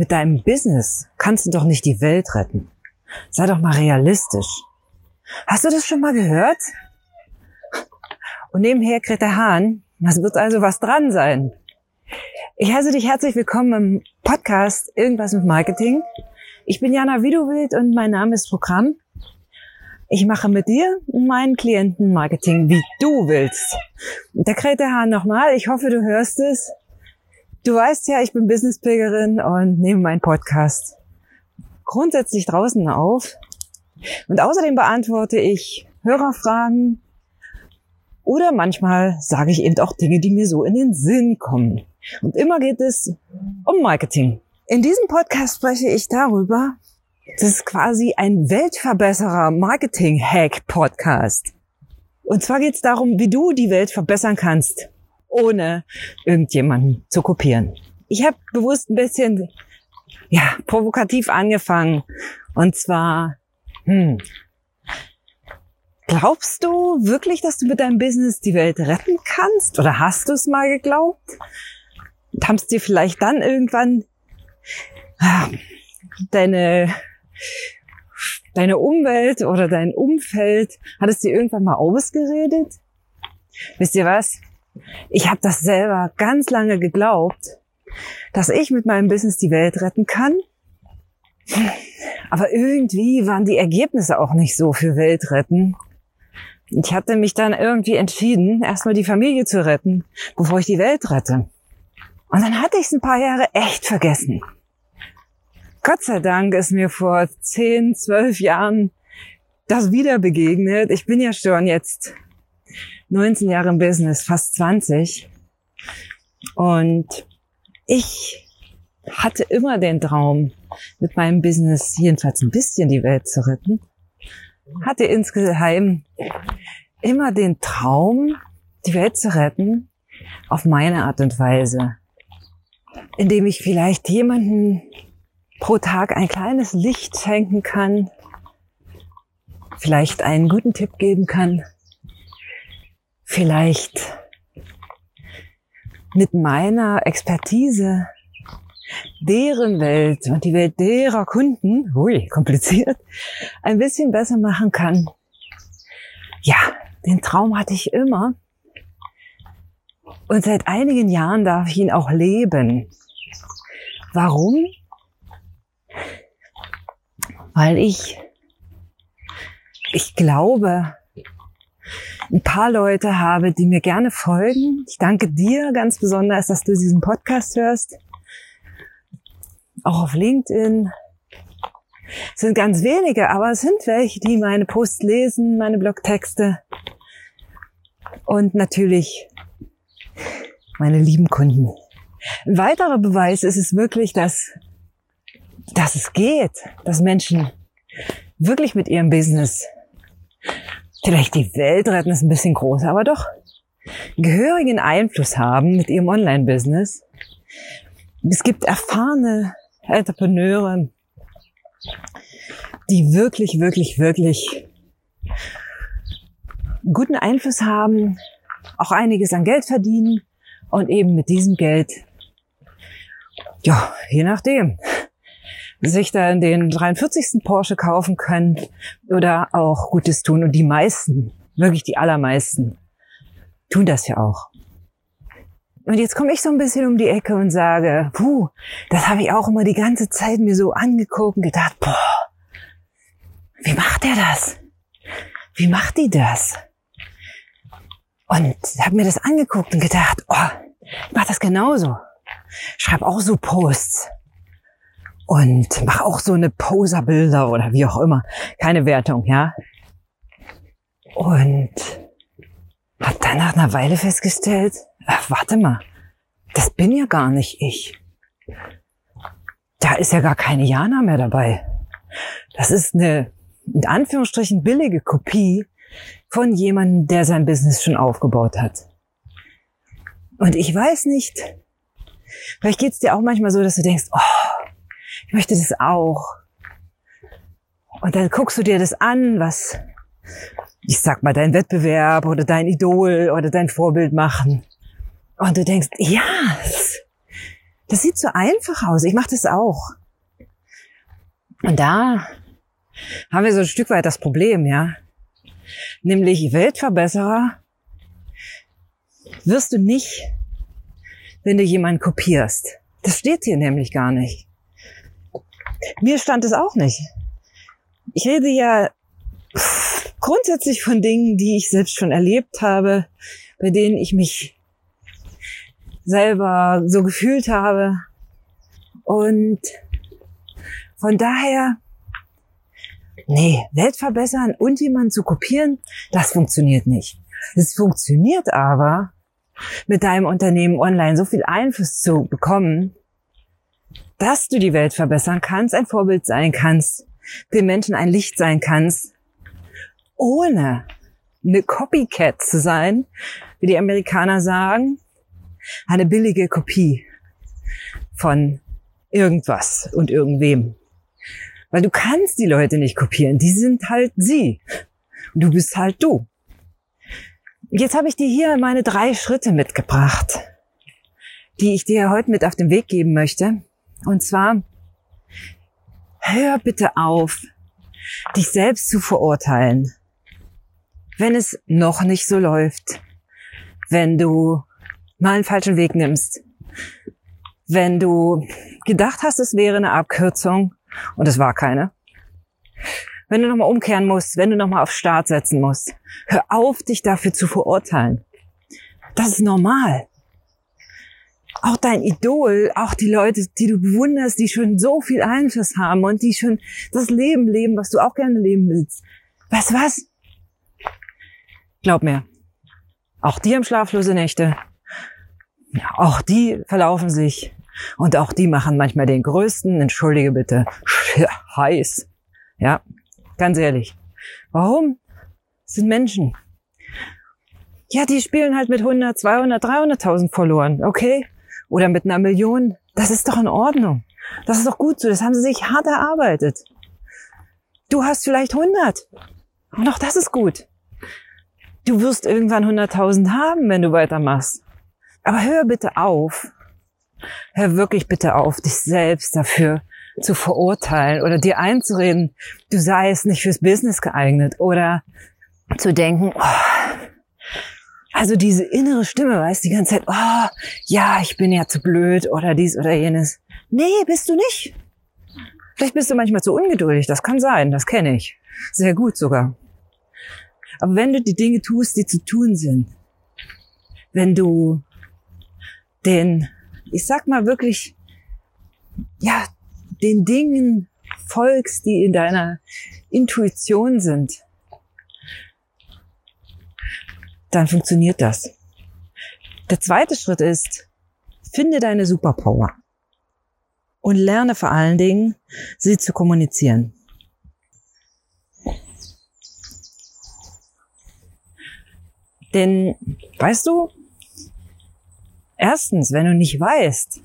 mit deinem Business kannst du doch nicht die Welt retten. Sei doch mal realistisch. Hast du das schon mal gehört? Und nebenher Greta Hahn, das wird also was dran sein. Ich heiße dich herzlich willkommen im Podcast Irgendwas mit Marketing. Ich bin Jana Widowild und mein Name ist Programm. Ich mache mit dir und meinen Klienten Marketing, wie du willst. Der Greta Hahn nochmal, ich hoffe, du hörst es. Du weißt ja, ich bin Businesspilgerin und nehme meinen Podcast grundsätzlich draußen auf. Und außerdem beantworte ich Hörerfragen oder manchmal sage ich eben auch Dinge, die mir so in den Sinn kommen. Und immer geht es um Marketing. In diesem Podcast spreche ich darüber, das ist quasi ein Weltverbesserer Marketing-Hack-Podcast. Und zwar geht es darum, wie du die Welt verbessern kannst, ohne irgendjemanden zu kopieren. Ich habe bewusst ein bisschen ja, provokativ angefangen. Und zwar, hm, glaubst du wirklich, dass du mit deinem Business die Welt retten kannst? Oder hast du es mal geglaubt? Und haben es dir vielleicht dann irgendwann ah, deine deine Umwelt oder dein Umfeld, hat es dir irgendwann mal ausgeredet? Wisst ihr was? Ich habe das selber ganz lange geglaubt, dass ich mit meinem Business die Welt retten kann. Aber irgendwie waren die Ergebnisse auch nicht so für Welt retten. Ich hatte mich dann irgendwie entschieden, erstmal die Familie zu retten, bevor ich die Welt rette. Und dann hatte ich es ein paar Jahre echt vergessen. Gott sei Dank ist mir vor 10, 12 Jahren das wieder begegnet. Ich bin ja schon jetzt 19 Jahre im Business, fast 20. Und ich hatte immer den Traum, mit meinem Business jedenfalls ein bisschen die Welt zu retten. Hatte insgeheim immer den Traum, die Welt zu retten, auf meine Art und Weise. Indem ich vielleicht jemanden pro Tag ein kleines Licht schenken kann, vielleicht einen guten Tipp geben kann, vielleicht mit meiner Expertise deren Welt und die Welt derer Kunden, hui, kompliziert, ein bisschen besser machen kann. Ja, den Traum hatte ich immer. Und seit einigen Jahren darf ich ihn auch leben. Warum? weil ich, ich glaube, ein paar Leute habe, die mir gerne folgen. Ich danke dir ganz besonders, dass du diesen Podcast hörst. Auch auf LinkedIn. Es sind ganz wenige, aber es sind welche, die meine Posts lesen, meine Blogtexte. Und natürlich meine lieben Kunden. Ein weiterer Beweis ist es wirklich, dass dass es geht, dass Menschen wirklich mit ihrem Business vielleicht die Welt retten, ist ein bisschen groß, aber doch gehörigen Einfluss haben mit ihrem Online-Business. Es gibt erfahrene Entrepreneure, die wirklich, wirklich, wirklich guten Einfluss haben, auch einiges an Geld verdienen und eben mit diesem Geld, ja, je nachdem, sich dann den 43. Porsche kaufen können oder auch Gutes tun. Und die meisten, wirklich die allermeisten, tun das ja auch. Und jetzt komme ich so ein bisschen um die Ecke und sage, puh, das habe ich auch immer die ganze Zeit mir so angeguckt und gedacht, boah, wie macht der das? Wie macht die das? Und habe mir das angeguckt und gedacht, oh, ich mach das genauso. Schreib auch so Posts und mach auch so eine Poserbilder oder wie auch immer. Keine Wertung, ja. Und hab dann nach einer Weile festgestellt, ach, warte mal, das bin ja gar nicht ich. Da ist ja gar keine Jana mehr dabei. Das ist eine, in Anführungsstrichen, billige Kopie von jemandem, der sein Business schon aufgebaut hat. Und ich weiß nicht, vielleicht geht's dir auch manchmal so, dass du denkst, oh, ich möchte das auch. Und dann guckst du dir das an, was, ich sag mal, dein Wettbewerb oder dein Idol oder dein Vorbild machen. Und du denkst, ja, Das sieht so einfach aus. Ich mache das auch. Und da haben wir so ein Stück weit das Problem, ja. Nämlich Weltverbesserer wirst du nicht, wenn du jemanden kopierst. Das steht hier nämlich gar nicht. Mir stand es auch nicht. Ich rede ja grundsätzlich von Dingen, die ich selbst schon erlebt habe, bei denen ich mich selber so gefühlt habe. Und von daher, nee, Welt verbessern und jemanden zu kopieren, das funktioniert nicht. Es funktioniert aber, mit deinem Unternehmen online so viel Einfluss zu bekommen, dass du die Welt verbessern kannst, ein Vorbild sein kannst, den Menschen ein Licht sein kannst, ohne eine Copycat zu sein, wie die Amerikaner sagen, eine billige Kopie von irgendwas und irgendwem. Weil du kannst die Leute nicht kopieren, die sind halt sie. Und du bist halt du. Jetzt habe ich dir hier meine drei Schritte mitgebracht, die ich dir heute mit auf den Weg geben möchte. Und zwar, hör bitte auf, dich selbst zu verurteilen, wenn es noch nicht so läuft, wenn du mal einen falschen Weg nimmst, wenn du gedacht hast, es wäre eine Abkürzung und es war keine, wenn du nochmal umkehren musst, wenn du nochmal auf Start setzen musst. Hör auf, dich dafür zu verurteilen. Das ist normal. Auch dein Idol, auch die Leute, die du bewunderst, die schon so viel Einfluss haben und die schon das Leben leben, was du auch gerne leben willst. Du was? Glaub mir, auch die haben schlaflose Nächte. Auch die verlaufen sich. Und auch die machen manchmal den größten, entschuldige bitte, heiß. Ja, Ganz ehrlich. Warum? Das sind Menschen. Ja, die spielen halt mit 100, 200, 300.000 verloren, okay? Oder mit einer Million. Das ist doch in Ordnung. Das ist doch gut so. Das haben sie sich hart erarbeitet. Du hast vielleicht 100. Und auch das ist gut. Du wirst irgendwann 100.000 haben, wenn du weitermachst. Aber hör bitte auf. Hör wirklich bitte auf, dich selbst dafür zu verurteilen oder dir einzureden, du seist nicht fürs Business geeignet oder zu denken, oh, also diese innere Stimme, weißt die ganze Zeit, oh, ja, ich bin ja zu blöd oder dies oder jenes. Nee, bist du nicht. Vielleicht bist du manchmal zu ungeduldig, das kann sein, das kenne ich. Sehr gut sogar. Aber wenn du die Dinge tust, die zu tun sind, wenn du den, ich sag mal wirklich, ja, den Dingen folgst, die in deiner Intuition sind, dann funktioniert das. Der zweite Schritt ist, finde deine Superpower und lerne vor allen Dingen, sie zu kommunizieren. Denn, weißt du, erstens, wenn du nicht weißt,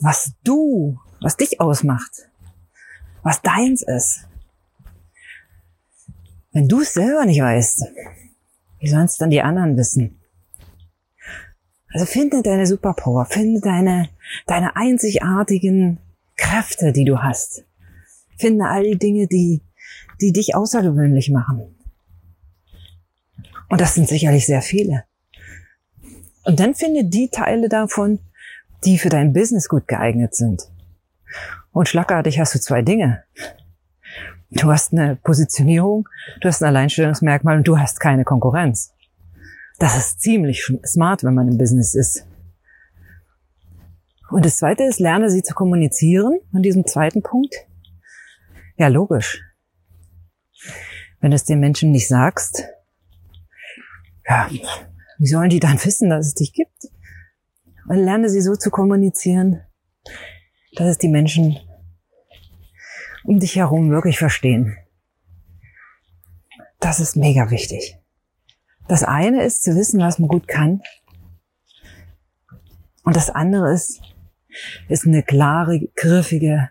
was du was dich ausmacht, was deins ist. Wenn du es selber nicht weißt, wie sollen es dann die anderen wissen? Also finde deine Superpower, finde deine, deine einzigartigen Kräfte, die du hast. Finde all die Dinge, die, die dich außergewöhnlich machen. Und das sind sicherlich sehr viele. Und dann finde die Teile davon, die für dein Business gut geeignet sind. Und schlagartig hast du zwei Dinge. Du hast eine Positionierung, du hast ein Alleinstellungsmerkmal und du hast keine Konkurrenz. Das ist ziemlich smart, wenn man im Business ist. Und das zweite ist, lerne sie zu kommunizieren. An diesem zweiten Punkt. Ja, logisch. Wenn du es den Menschen nicht sagst, ja, wie sollen die dann wissen, dass es dich gibt? Und lerne sie so zu kommunizieren, dass es die Menschen um dich herum wirklich verstehen. Das ist mega wichtig. Das eine ist zu wissen, was man gut kann. Und das andere ist, ist eine klare, griffige,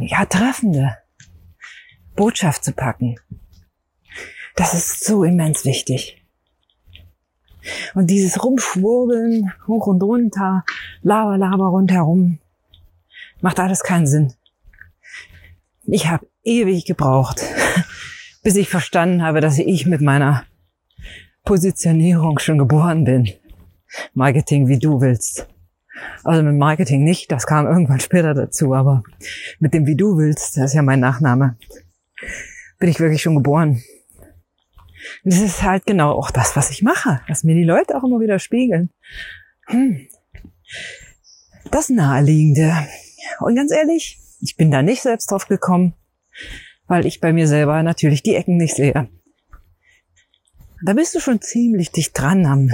ja, treffende Botschaft zu packen. Das ist so immens wichtig. Und dieses Rumschwurbeln, hoch und runter, Laber, Laber rundherum, macht alles keinen Sinn. Ich habe ewig gebraucht, bis ich verstanden habe, dass ich mit meiner Positionierung schon geboren bin. Marketing, wie du willst. Also mit Marketing nicht, das kam irgendwann später dazu, aber mit dem wie du willst, das ist ja mein Nachname, bin ich wirklich schon geboren. Und das ist halt genau auch das, was ich mache, was mir die Leute auch immer wieder spiegeln. Hm. Das Naheliegende. Und ganz ehrlich, ich bin da nicht selbst drauf gekommen, weil ich bei mir selber natürlich die Ecken nicht sehe. Da bist du schon ziemlich dicht dran am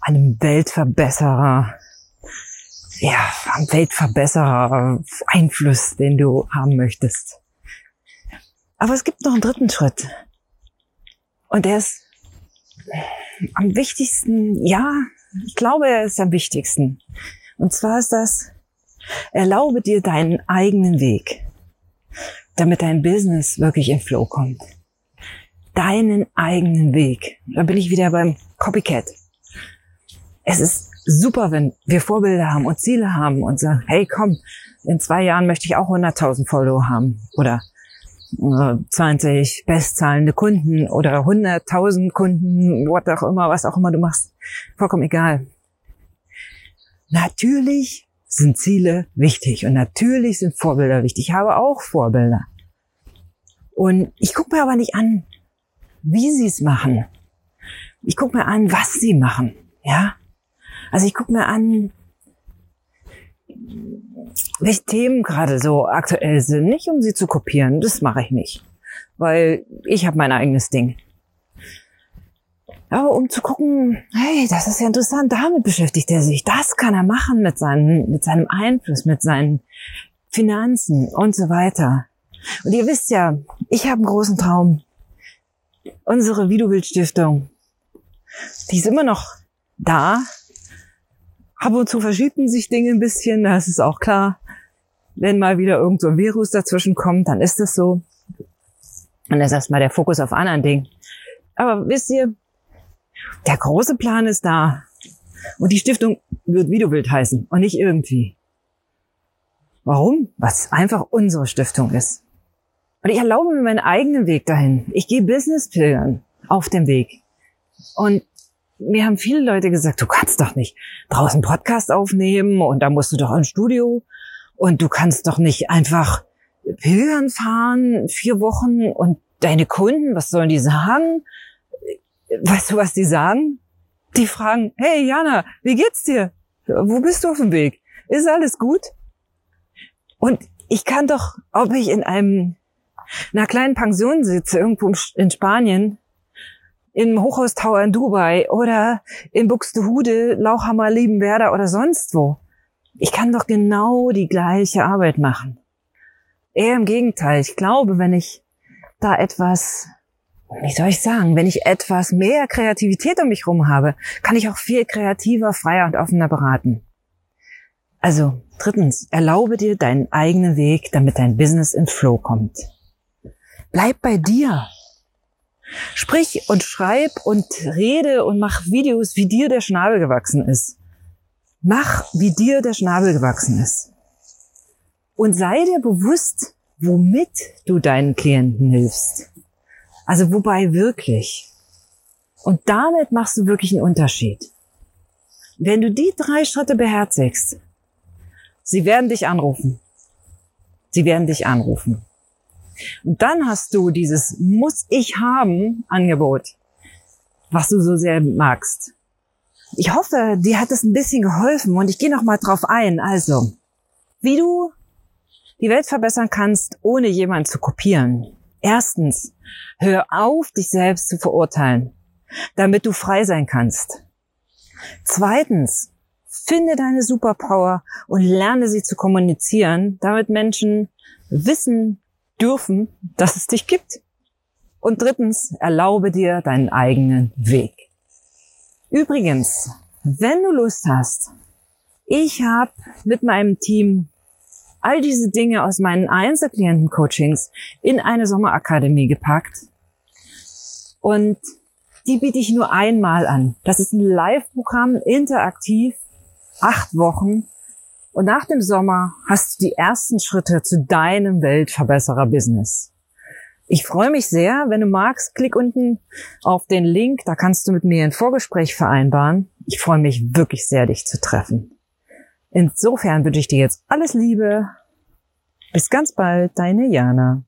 einem Weltverbesserer, ja, am Weltverbesserer Einfluss, den du haben möchtest. Aber es gibt noch einen dritten Schritt. Und der ist am wichtigsten, ja, ich glaube, er ist am wichtigsten. Und zwar ist das, erlaube dir deinen eigenen Weg, damit dein Business wirklich in Flow kommt. Deinen eigenen Weg. Da bin ich wieder beim Copycat es ist super, wenn wir Vorbilder haben und Ziele haben und sagen, hey, komm, in zwei Jahren möchte ich auch 100.000 Follower haben oder 20 äh, bestzahlende Kunden oder 100.000 Kunden, what auch immer, was auch immer du machst. Vollkommen egal. Natürlich sind Ziele wichtig und natürlich sind Vorbilder wichtig. Ich habe auch Vorbilder. Und ich gucke mir aber nicht an, wie sie es machen. Ich gucke mir an, was sie machen. Ja, also ich gucke mir an, welche Themen gerade so aktuell sind. Nicht um sie zu kopieren, das mache ich nicht. Weil ich habe mein eigenes Ding. Aber um zu gucken, hey, das ist ja interessant, damit beschäftigt er sich. Das kann er machen mit, seinen, mit seinem Einfluss, mit seinen Finanzen und so weiter. Und ihr wisst ja, ich habe einen großen Traum. Unsere Videobild-Stiftung, die ist immer noch da, Ab und zu verschieben sich Dinge ein bisschen, das ist auch klar. Wenn mal wieder irgend so ein Virus dazwischen kommt, dann ist das so. Und dann ist erstmal der Fokus auf anderen Dingen. Aber wisst ihr, der große Plan ist da. Und die Stiftung wird willst heißen und nicht irgendwie. Warum? Was einfach unsere Stiftung ist. Und ich erlaube mir meinen eigenen Weg dahin. Ich gehe Business pilgern auf dem Weg. Und mir haben viele Leute gesagt, du kannst doch nicht draußen Podcast aufnehmen und da musst du doch ins Studio und du kannst doch nicht einfach pilgern fahren, vier Wochen und deine Kunden, was sollen die sagen? Weißt du, was die sagen? Die fragen, hey Jana, wie geht's dir? Wo bist du auf dem Weg? Ist alles gut? Und ich kann doch, ob ich in einem, einer kleinen Pension sitze, irgendwo in Spanien, im Hochhaustower in Dubai oder in Buxtehude, Lauchhammer, Liebenwerder oder sonst wo. Ich kann doch genau die gleiche Arbeit machen. Eher im Gegenteil. Ich glaube, wenn ich da etwas, wie soll ich sagen, wenn ich etwas mehr Kreativität um mich rum habe, kann ich auch viel kreativer, freier und offener beraten. Also, drittens, erlaube dir deinen eigenen Weg, damit dein Business in Flow kommt. Bleib bei dir. Sprich und schreib und rede und mach Videos, wie dir der Schnabel gewachsen ist. Mach, wie dir der Schnabel gewachsen ist. Und sei dir bewusst, womit du deinen Klienten hilfst. Also wobei wirklich. Und damit machst du wirklich einen Unterschied. Wenn du die drei Schritte beherzigst, sie werden dich anrufen. Sie werden dich anrufen. Und dann hast du dieses muss ich haben Angebot, was du so sehr magst. Ich hoffe, dir hat es ein bisschen geholfen und ich gehe noch mal drauf ein. Also, wie du die Welt verbessern kannst, ohne jemanden zu kopieren. Erstens, hör auf, dich selbst zu verurteilen, damit du frei sein kannst. Zweitens, finde deine Superpower und lerne sie zu kommunizieren, damit Menschen wissen, dürfen, dass es dich gibt. Und drittens, erlaube dir deinen eigenen Weg. Übrigens, wenn du Lust hast, ich habe mit meinem Team all diese Dinge aus meinen Einzelklienten-Coachings in eine Sommerakademie gepackt. Und die biete ich nur einmal an. Das ist ein Live-Programm, interaktiv, acht Wochen. Und nach dem Sommer hast du die ersten Schritte zu deinem Weltverbesserer-Business. Ich freue mich sehr. Wenn du magst, klick unten auf den Link. Da kannst du mit mir ein Vorgespräch vereinbaren. Ich freue mich wirklich sehr, dich zu treffen. Insofern wünsche ich dir jetzt alles Liebe. Bis ganz bald, deine Jana.